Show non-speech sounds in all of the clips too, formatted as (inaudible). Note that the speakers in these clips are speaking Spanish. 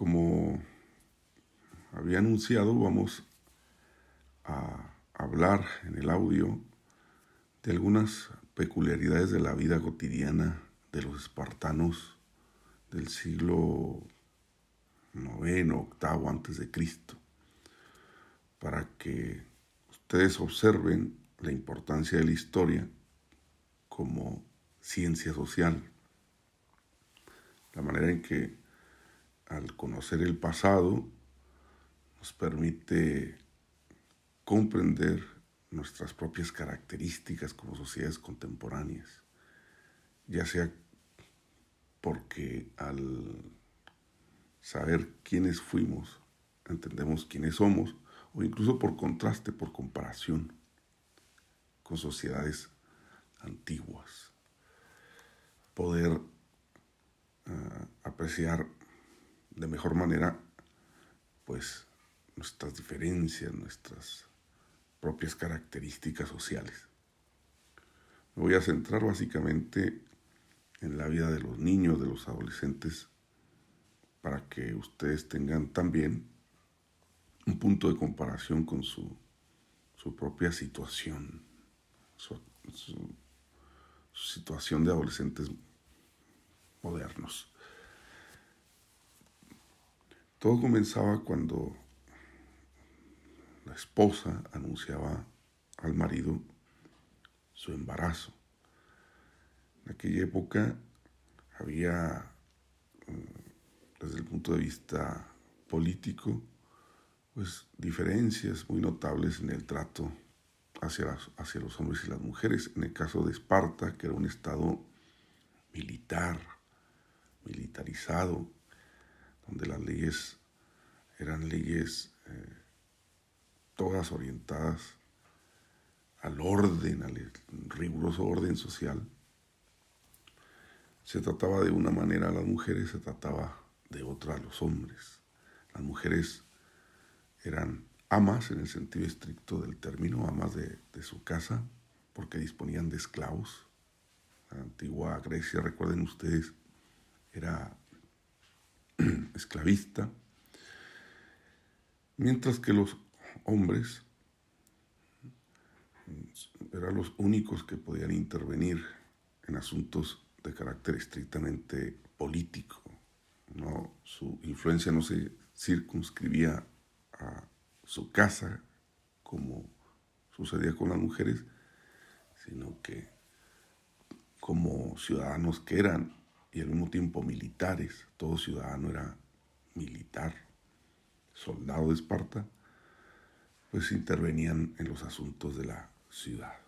Como había anunciado, vamos a hablar en el audio de algunas peculiaridades de la vida cotidiana de los espartanos del siglo IX, octavo antes de Cristo, para que ustedes observen la importancia de la historia como ciencia social, la manera en que al conocer el pasado nos permite comprender nuestras propias características como sociedades contemporáneas, ya sea porque al saber quiénes fuimos, entendemos quiénes somos, o incluso por contraste, por comparación con sociedades antiguas. Poder ah, apreciar de mejor manera, pues, nuestras diferencias, nuestras propias características sociales. Me voy a centrar básicamente en la vida de los niños, de los adolescentes, para que ustedes tengan también un punto de comparación con su, propia situación, su, situación de adolescentes modernos. Todo comenzaba cuando la esposa anunciaba al marido su embarazo. En aquella época había, mm, desde el punto de vista político, pues diferencias muy notables en el trato hacia, hacia los hombres y las mujeres. En el caso de Esparta, que era un estado militar, militarizado, donde las leyes eran leyes eh, todas orientadas al orden, al riguroso orden social. Se trataba de una manera a las mujeres, se trataba de otra a los hombres. Las mujeres eran amas en el sentido estricto del término, amas de, su casa, porque disponían de esclavos. La antigua Grecia, recuerden ustedes, era (clears throat) esclavista, mientras que los hombres eran los únicos que podían intervenir en asuntos de carácter estrictamente político. No, su influencia no se circunscribía a su casa como sucedía con las mujeres, sino que como ciudadanos que eran y al mismo tiempo militares, todo ciudadano era militar, soldado de Esparta, pues intervenían en los asuntos de la ciudad.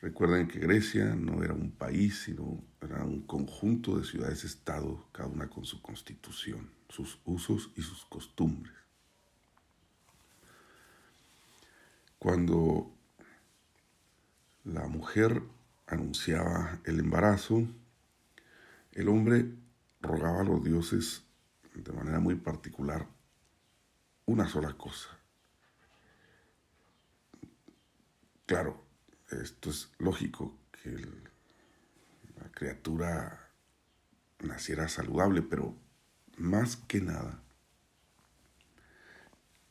Recuerden que Grecia no era un país, sino era un conjunto de ciudades-estado, cada una con su constitución, sus usos y sus costumbres. Cuando la mujer anunciaba el embarazo, el hombre rogaba a los dioses de manera muy particular una sola cosa, Claro, esto es lógico que la criatura naciera saludable, pero más que nada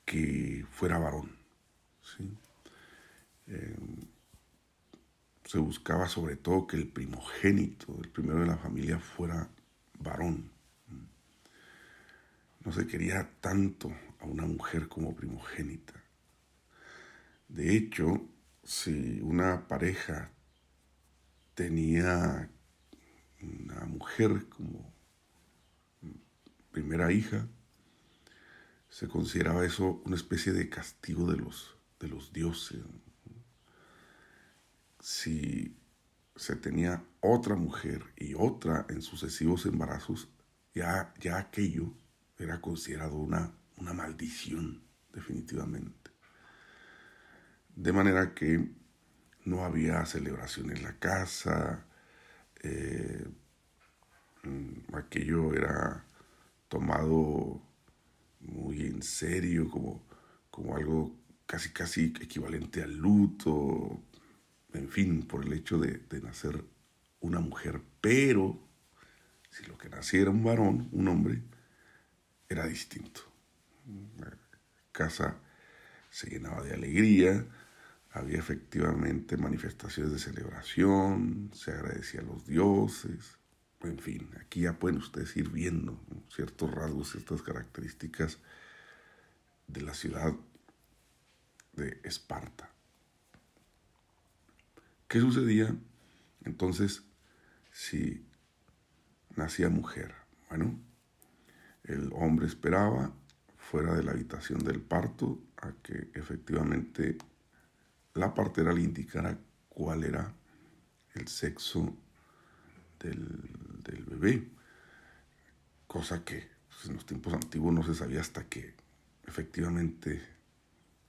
que fuera varón. Em, se buscaba sobre todo que el primogénito, el primero de la familia, fuera varón. No se quería tanto a una mujer como primogénita. De hecho, si una pareja tenía una mujer como primera hija, se consideraba eso una especie de castigo de los, de los dioses. Si se tenía otra mujer y otra en sucesivos embarazos, ya, ya aquello era considerado una, una maldición, definitivamente. De manera que no había celebración en la casa, eh, aquello era tomado muy en serio, como, como algo casi casi equivalente al luto, en fin, por el hecho de, nacer una mujer, pero si lo que nacía era un varón, un hombre, era distinto. La casa se llenaba de alegría, había efectivamente manifestaciones de celebración, se agradecía a los dioses, en fin, aquí ya pueden ustedes ir viendo ciertos rasgos, ciertas características de la ciudad de Esparta. ¿Qué sucedía entonces si nacía mujer? Bueno, el hombre esperaba fuera de la habitación del parto a que efectivamente la partera le indicara cuál era el sexo del, bebé, cosa que pues, en los tiempos antiguos no se sabía hasta que efectivamente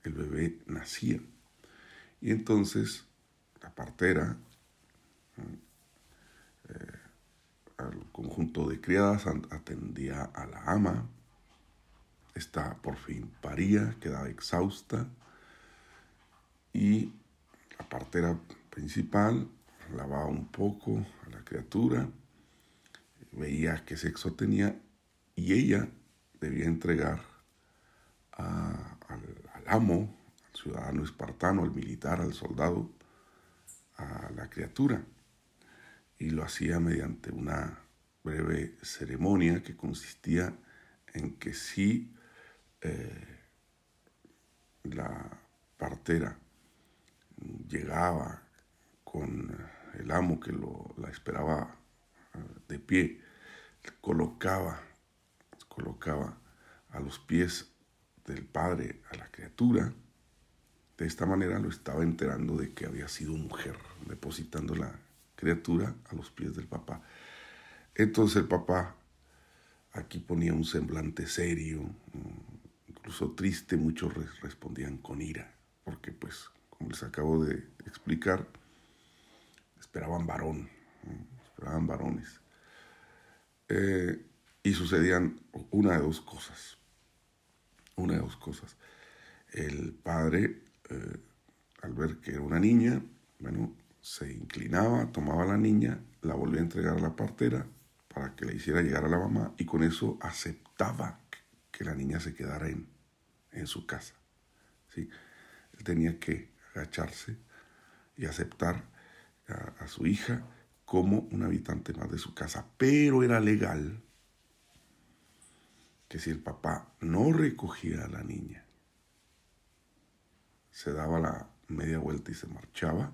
el bebé nacía. Y entonces la partera, eh, al conjunto de criadas, atendía a la ama, esta por fin paría, quedaba exhausta, y la partera principal lavaba un poco a la criatura, veía qué sexo tenía y ella debía entregar al, amo, al ciudadano espartano, al militar, al soldado, a la criatura. Y lo hacía mediante una breve ceremonia que consistía en que si eh, la partera llegaba con el amo que lo, la esperaba eh, de pie, colocaba, colocaba a los pies del padre a la criatura, de esta manera lo estaba enterando de que había sido mujer, depositando la criatura a los pies del papá. Entonces el papá aquí ponía un semblante serio, incluso triste, muchos respondían con ira, porque pues como les acabo de explicar, esperaban varón, esperaban varones. Eh, y sucedían una de dos cosas, una de dos cosas. El padre, eh, al ver que era una niña, bueno, se inclinaba, tomaba a la niña, la volvía a entregar a la partera para que le hiciera llegar a la mamá y con eso aceptaba que la niña se quedara en, en su casa. ¿sí? Él tenía que agacharse y aceptar a, su hija como un habitante más de su casa. Pero era legal que si el papá no recogía a la niña, se daba la media vuelta y se marchaba,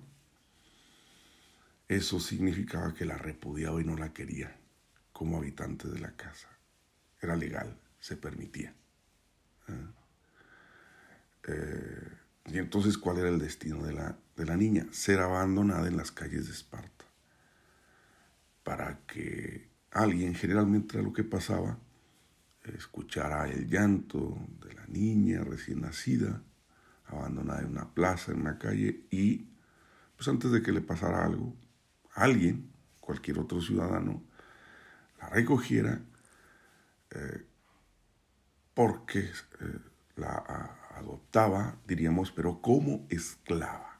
eso significaba que la repudiaba y no la quería como habitante de la casa. Era legal, se permitía. ¿eh? eh y entonces, ¿cuál era el destino de la, de la niña? Ser abandonada en las calles de Esparta. Para que alguien, generalmente era lo que pasaba, escuchara el llanto de la niña recién nacida, abandonada en una plaza, en una calle, y pues antes de que le pasara algo, alguien, cualquier otro ciudadano, la recogiera eh, porque eh, la adoptaba, diríamos, pero como esclava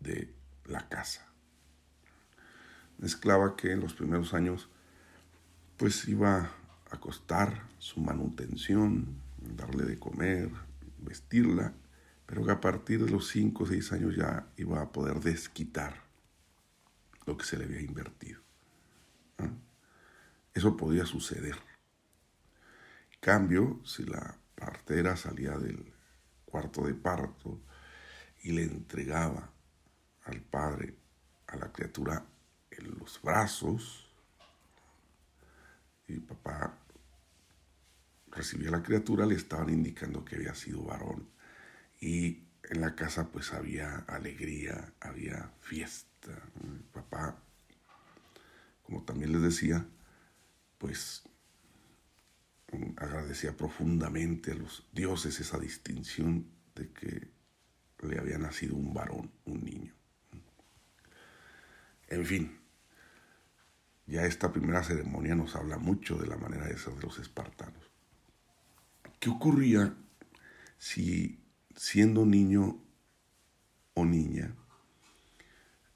de la casa. Una esclava que en los primeros años pues iba a costar su manutención, darle de comer, vestirla, pero que a partir de los 5 o 6 años ya iba a poder desquitar lo que se le había invertido. Eso podía suceder. Cambio, si la partera salía del cuarto de parto y le entregaba al padre, a la criatura, en los brazos. Y papá recibía la criatura, le estaban indicando que había sido varón. Y en la casa pues había alegría, había fiesta. Papá, como también les decía, pues agradecía profundamente a los dioses esa distinción de que le había nacido un varón, un niño. En fin, ya esta primera ceremonia nos habla mucho de la manera de ser de los espartanos. ¿Qué ocurría si siendo niño o niña,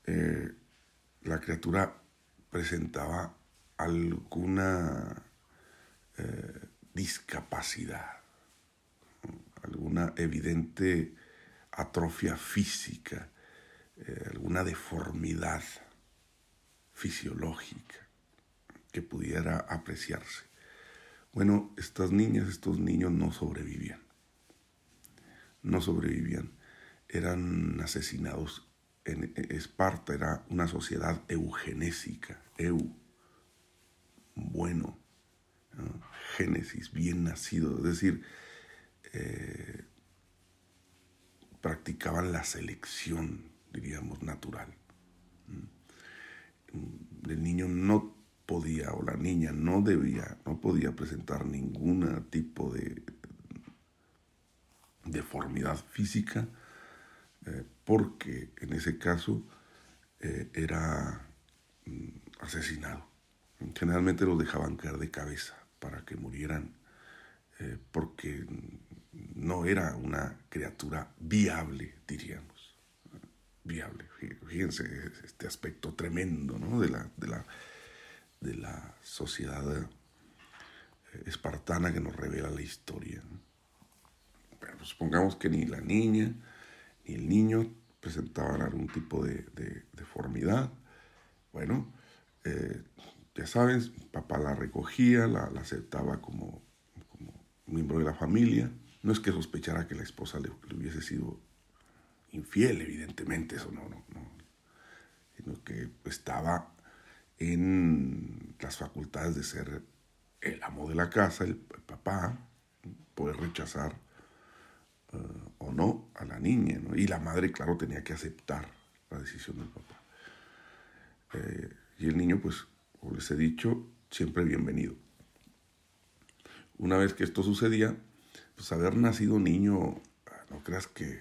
eh, la criatura presentaba alguna eh, discapacidad, alguna evidente atrofia física, eh, alguna deformidad fisiológica que pudiera apreciarse. Bueno, estas niñas, estos niños no sobrevivían. No sobrevivían. Eran asesinados. En Esparta era una sociedad eugenésica. Eu, bueno. Génesis, bien nacido. Es decir, eh, practicaban la selección, diríamos, natural. Mm. El niño no podía, o la niña no debía, no podía presentar ningún tipo de deformidad física, eh, porque en ese caso eh, era mm, asesinado. Generalmente los dejaban caer de cabeza para que murieran, eh, porque no era una criatura viable, diríamos. Viable. Fíjense este aspecto tremendo ¿no? de, la, de, la, de la sociedad eh, espartana que nos revela la historia. Pero supongamos que ni la niña ni el niño presentaban algún tipo de, deformidad. Bueno, eh, ya saben, papá la recogía, la, aceptaba como, como miembro de la familia no es que sospechara que la esposa le, hubiese sido infiel, evidentemente, eso no, no, no. Sino que estaba en las facultades de ser el amo de la casa, el, papá, poder rechazar eh, o no a la niña. Y la madre, claro, tenía que aceptar la decisión del papá. Eh, y el niño, pues, como les he dicho, siempre bienvenido. Una vez que esto sucedía, pues haber nacido niño, no creas que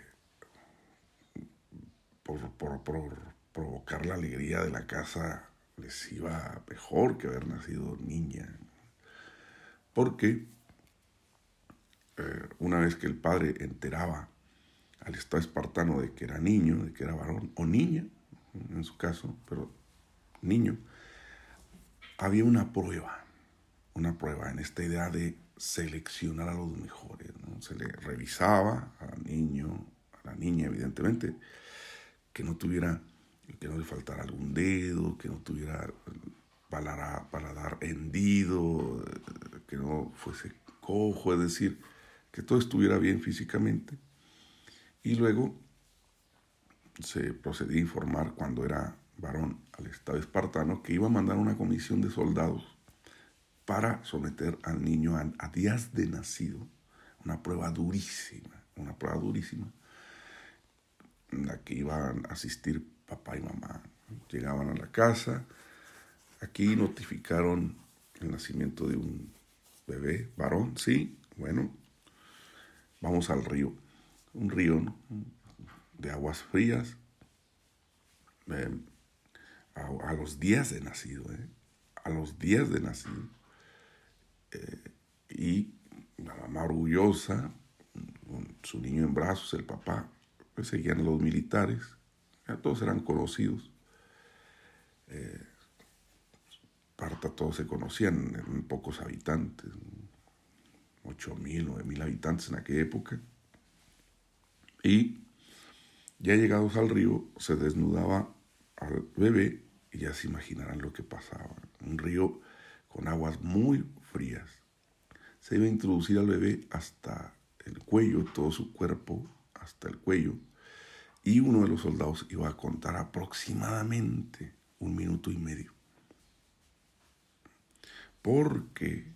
por, provocar la alegría de la casa les iba mejor que haber nacido niña. Porque eh, una vez que el padre enteraba al Estado espartano de que era niño, de que era varón, o niña, en su caso, pero niño, había una prueba, una prueba en esta idea de seleccionar a los mejores. Se le revisaba al niño, a la niña, evidentemente, que no tuviera, que no le faltara algún dedo, que no tuviera paladar, paladar hendido, que no fuese cojo, es decir, que todo estuviera bien físicamente. Y luego se procedía a informar cuando era varón al Estado espartano que iba a mandar una comisión de soldados para someter al niño a, días de nacido, una prueba durísima, una prueba durísima, en la que iban a asistir papá y mamá. Llegaban a la casa, aquí notificaron el nacimiento de un bebé, varón, sí, bueno, vamos al río, un río de aguas frías, eh, a, los días de nacido, eh, a los días de nacido, y la mamá orgullosa, con su niño en brazos, el papá, pues seguían los militares, todos eran conocidos. Eh, Parta todos se conocían, eran pocos habitantes, 8 mil, 9 mil habitantes en aquella época. Y ya llegados al río, se desnudaba al bebé y ya se imaginarán lo que pasaba. Un río con aguas muy frías. Se iba a introducir al bebé hasta el cuello, todo su cuerpo hasta el cuello, y uno de los soldados iba a contar aproximadamente un minuto y medio. Porque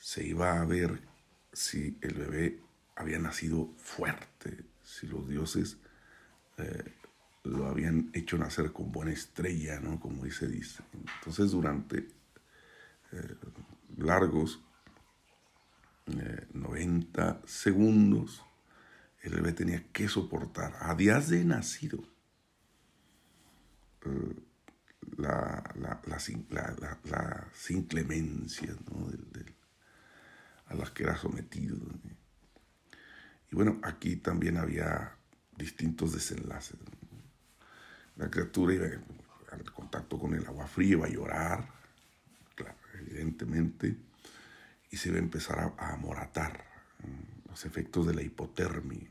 se iba a ver si el bebé había nacido fuerte, si los dioses eh, lo habían hecho nacer con buena estrella, ¿no? Como dice dice. Entonces durante eh, largos, 90 eh, segundos, el bebé tenía que soportar a días de nacido eh, la, la, las inclemencias a las que era sometido. Y bueno, aquí también había distintos desenlaces. La criatura iba al contacto con el agua fría, iba a llorar, evidentemente. y se iba a empezar a, amoratar, los efectos de la hipotermia.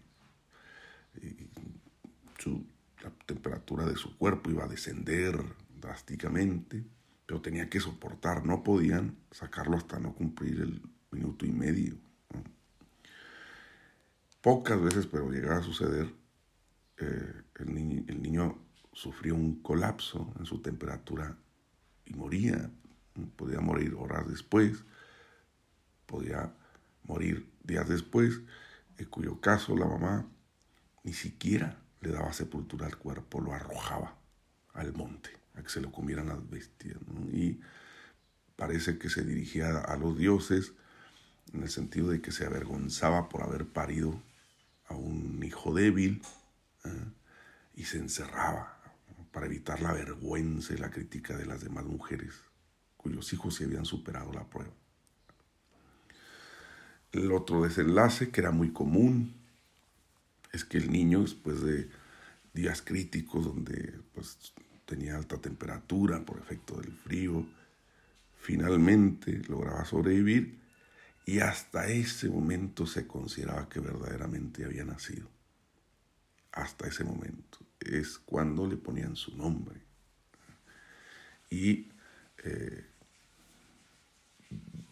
la temperatura de su cuerpo iba a descender drásticamente, pero tenía que soportar, no podían sacarlo hasta no cumplir el minuto y medio. Pocas veces, pero llegaba a suceder, eh, el niño sufrió un colapso en su temperatura y moría. Podía morir horas después, podía morir días después, en cuyo caso la mamá ni siquiera le daba sepultura al cuerpo, lo arrojaba al monte, a que se lo comieran las bestias. Y parece que se dirigía a los dioses en el sentido de que se avergonzaba por haber parido a un hijo débil ¿eh? y se encerraba para evitar la vergüenza y la crítica de las demás mujeres cuyos hijos se habían superado la prueba. El otro desenlace, que era muy común, es que el niño, después de días críticos donde pues, tenía alta temperatura por efecto del frío, finalmente lograba sobrevivir y hasta ese momento se consideraba que verdaderamente había nacido. Hasta ese momento es cuando le ponían su nombre. Y eh,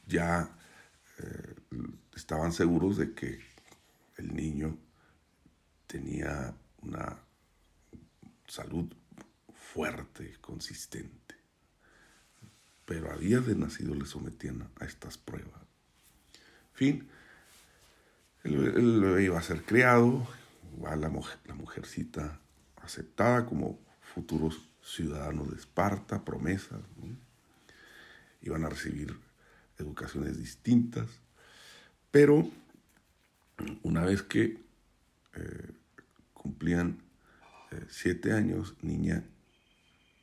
ya estaban seguros de que el niño tenía una salud fuerte, consistente. Pero a días de nacido le sometían a estas pruebas. Fin, el, bebé iba a ser criado, va la, la mujercita aceptada como futuros ciudadanos de Esparta, promesas. Iban a recibir educaciones distintas, pero una vez que eh, cumplían eh, siete años, niña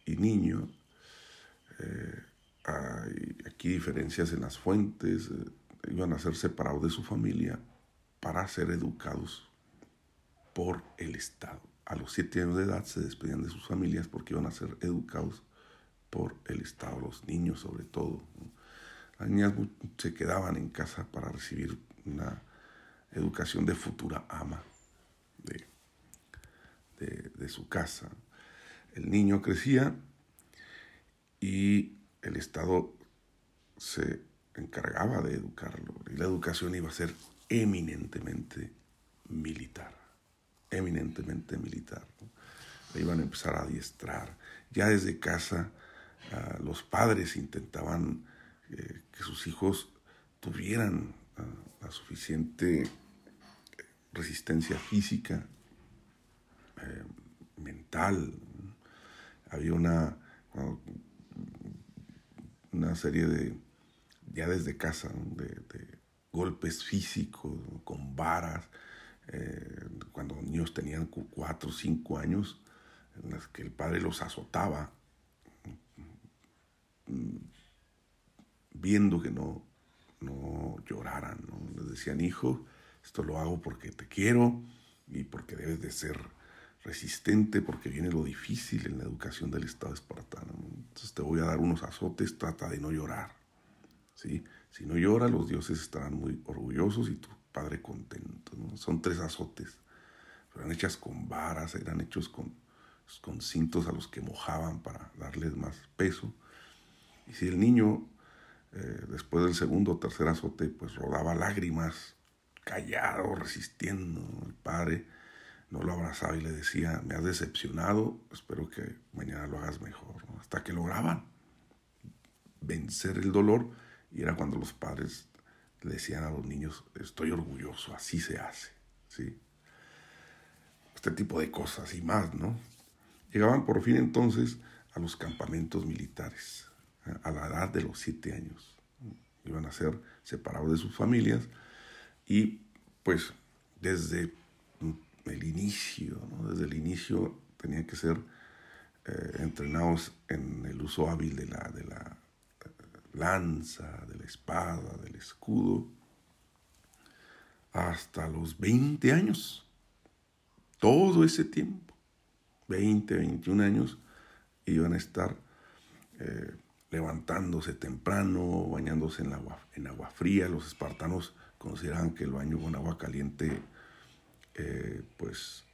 y niño, eh, hay aquí diferencias en las fuentes, iban a ser separados de su familia para ser educados por el Estado. A los siete años de edad se despedían de sus familias porque iban a ser educados por el Estado, los niños sobre todo. Las niñas se quedaban en casa para recibir una educación de futura ama de, de su casa. El niño crecía y el Estado se encargaba de educarlo. Y la educación iba a ser eminentemente militar, eminentemente militar. Le iban a empezar a adiestrar. Ya desde casa ah, los padres intentaban que sus hijos tuvieran la suficiente resistencia física, eh, mental. Había una, una serie de ya desde casa, de, golpes físicos, con varas, eh, cuando los niños tenían cuatro o cinco años, en las que el padre los azotaba, viendo que no, no lloraran, les decían, hijo, esto lo hago porque te quiero y porque debes de ser resistente porque viene lo difícil en la educación del Estado espartano. Entonces te voy a dar unos azotes, trata de no llorar. Si no llora, los dioses estarán muy orgullosos y tu padre contento. Son tres azotes. Eran hechas con varas, eran hechos con, con cintos a los que mojaban para darles más peso. Y si el niño, eh, después del segundo o tercer azote, pues rodaba lágrimas, callado, resistiendo, el padre no lo abrazaba y le decía, me has decepcionado, espero que mañana lo hagas mejor. Hasta que lograban vencer el dolor y era cuando los padres le decían a los niños, estoy orgulloso, así se hace. ¿sí? Este tipo de cosas y más, ¿no? Llegaban por fin entonces a los campamentos militares, a la edad de los siete años. Iban a ser separados de sus familias y pues desde el inicio, desde el inicio tenían que ser eh, entrenados en el uso hábil de la, de la lanza, de la espada, del escudo, hasta los 20 años. Todo ese tiempo, 20, 21 años, iban a estar eh, levantándose temprano, bañándose en agua, en agua fría. Los espartanos consideraban que el baño con agua caliente, eh, pues,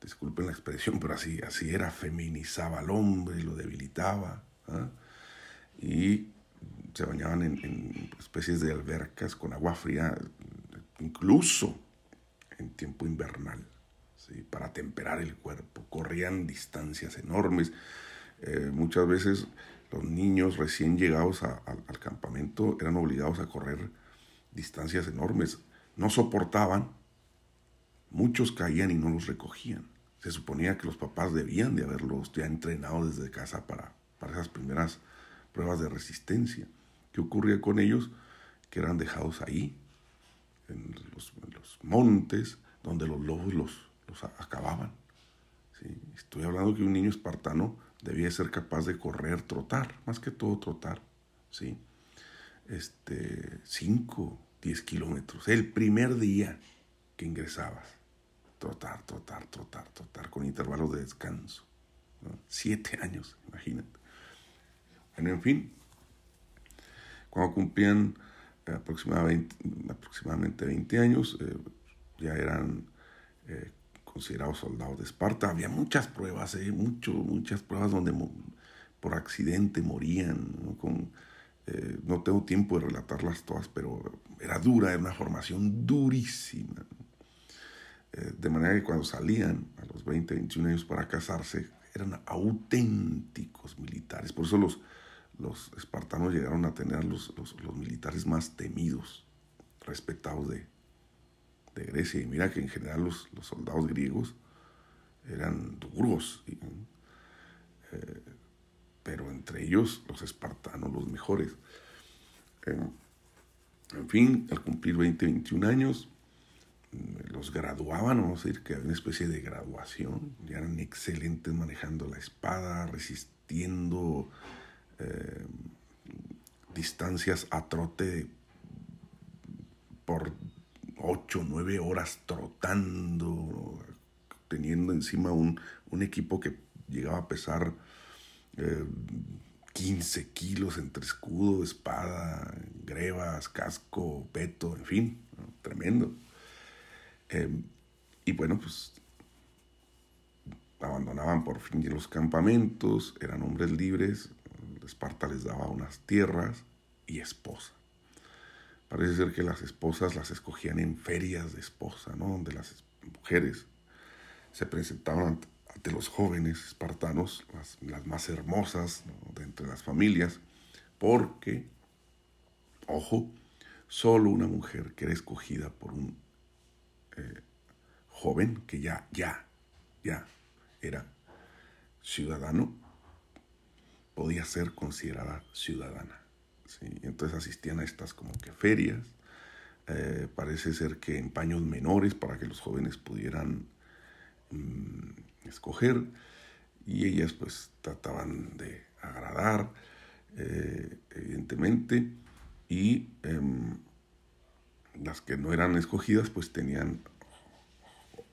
disculpen la expresión, pero así, así era, feminizaba al hombre, lo debilitaba. ¿ah? Y se bañaban en, especies de albercas con agua fría, incluso en tiempo invernal, para temperar el cuerpo. Corrían distancias enormes. Eh, muchas veces los niños recién llegados al campamento eran obligados a correr distancias enormes. No soportaban, muchos caían y no los recogían. Se suponía que los papás debían de haberlos ya entrenado desde casa para, para esas primeras pruebas de resistencia. ¿Qué ocurría con ellos? Que eran dejados ahí, en los, montes, donde los lobos los, los acababan. Estoy hablando que un niño espartano debía ser capaz de correr, trotar, más que todo trotar, ¿sí? Este, 5, 10 kilómetros, el primer día que ingresabas. Trotar, trotar, trotar, trotar, con intervalos de descanso. Siete años, imagínate. Bueno, en fin, cuando cumplían eh, aproximadamente, aproximadamente 20 años, eh, ya eran eh, considerados soldados de Esparta. Había muchas pruebas, eh, muchas pruebas donde por accidente morían. ¿no? Con, eh, no tengo tiempo de relatarlas todas, pero era dura, era una formación durísima. Eh, de manera que cuando salían a los 20, 21 años para casarse, eran auténticos militares. Por eso los, los espartanos llegaron a tener los, los, los militares más temidos, respetados de, de Grecia. Y mira que en general los, los soldados griegos eran duros, eh, pero entre ellos los espartanos, los mejores. En fin, al cumplir 20, 21 años, mm, los graduaban, vamos a decir que había una especie de graduación, ya eran excelentes manejando la espada, resistiendo eh, distancias a trote por ocho, nueve horas trotando, teniendo encima un, equipo que llegaba a pesar 15 eh, kilos entre escudo, espada, grebas, casco, peto, en fin, tremendo. Em, y bueno, pues abandonaban por fin los campamentos, eran hombres libres, Esparta les daba unas tierras y esposa. Parece ser que las esposas las escogían en ferias de esposa, ¿no? Donde las mujeres se presentaban ante, los jóvenes espartanos, las, más hermosas de entre las familias, porque, ojo, solo una mujer que era escogida por un eh, joven que ya, ya, ya era ciudadano, podía ser considerada ciudadana. Entonces asistían a estas como que ferias. Eh, parece ser que en paños menores para que los jóvenes pudieran mm, escoger y ellas pues trataban de agradar eh, evidentemente y em, las que no eran escogidas pues tenían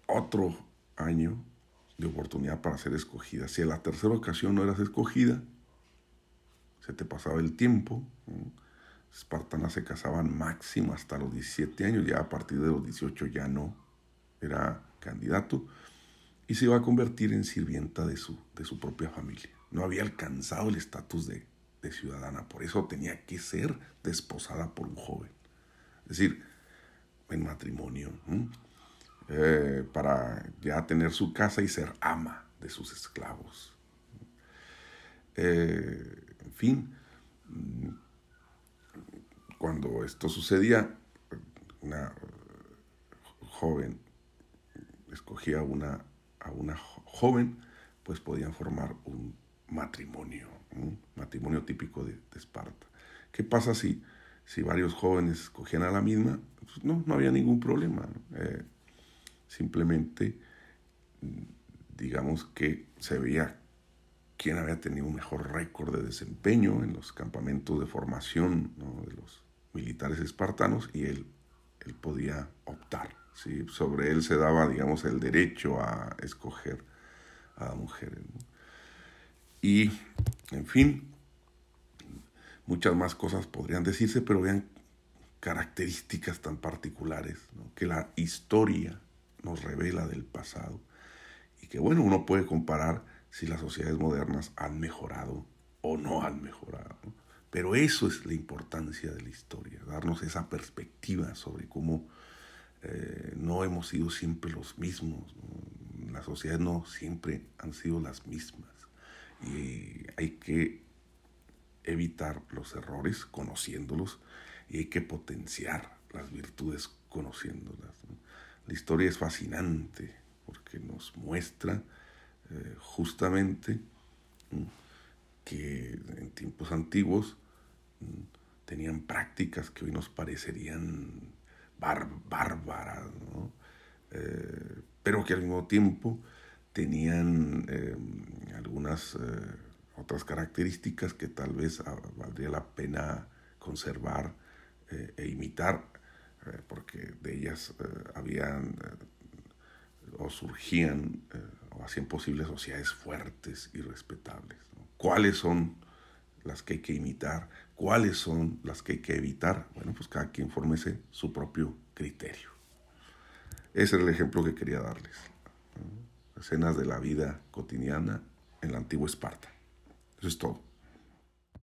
otro año de oportunidad para ser escogidas. Si a la tercera ocasión no eras escogida, se te pasaba el tiempo. Espartanas se casaban máximo hasta los 17 años, ya a partir de los 18 ya no era candidato y se iba a convertir en sirvienta de su, de su propia familia. No había alcanzado el estatus de, ciudadana, por eso tenía que ser desposada por un joven. Es decir, en matrimonio, eh, para ya tener su casa y ser ama de sus esclavos. Eh, en fin, cuando esto sucedía, una joven escogía una, a una joven, pues podían formar un matrimonio, un matrimonio típico de, Esparta. ¿Qué pasa si, si varios jóvenes escogían a la misma? Pues no, no había ningún problema. Eh, simplemente, digamos que se veía quién había tenido un mejor récord de desempeño en los campamentos de formación de los militares espartanos y él, él podía optar. ¿sí? Sobre él se daba, digamos, el derecho a escoger a mujeres. Y, en fin, muchas más cosas podrían decirse, pero vean características tan particulares que la historia nos revela del pasado y que bueno, uno puede comparar si las sociedades modernas han mejorado o no han mejorado. Pero eso es la importancia de la historia, darnos esa perspectiva sobre cómo eh, no hemos sido siempre los mismos. Las sociedades no siempre han sido las mismas. Y hay que evitar los errores conociéndolos y hay que potenciar las virtudes conociéndolas. La historia es fascinante porque nos muestra eh, justamente que en tiempos antiguos tenían prácticas que hoy nos parecerían bárbaras, eh, pero que al mismo tiempo tenían eh, algunas otras características que tal vez ah, valdría la pena conservar e imitar, porque de ellas habían o surgían o hacían posibles sociedades fuertes y respetables. ¿Cuáles son las que hay que imitar? ¿Cuáles son las que hay que evitar? Bueno, pues cada quien fórmese su propio criterio. Ese era el ejemplo que quería darles. Escenas de la vida cotidiana en la antigua Esparta. Eso es todo.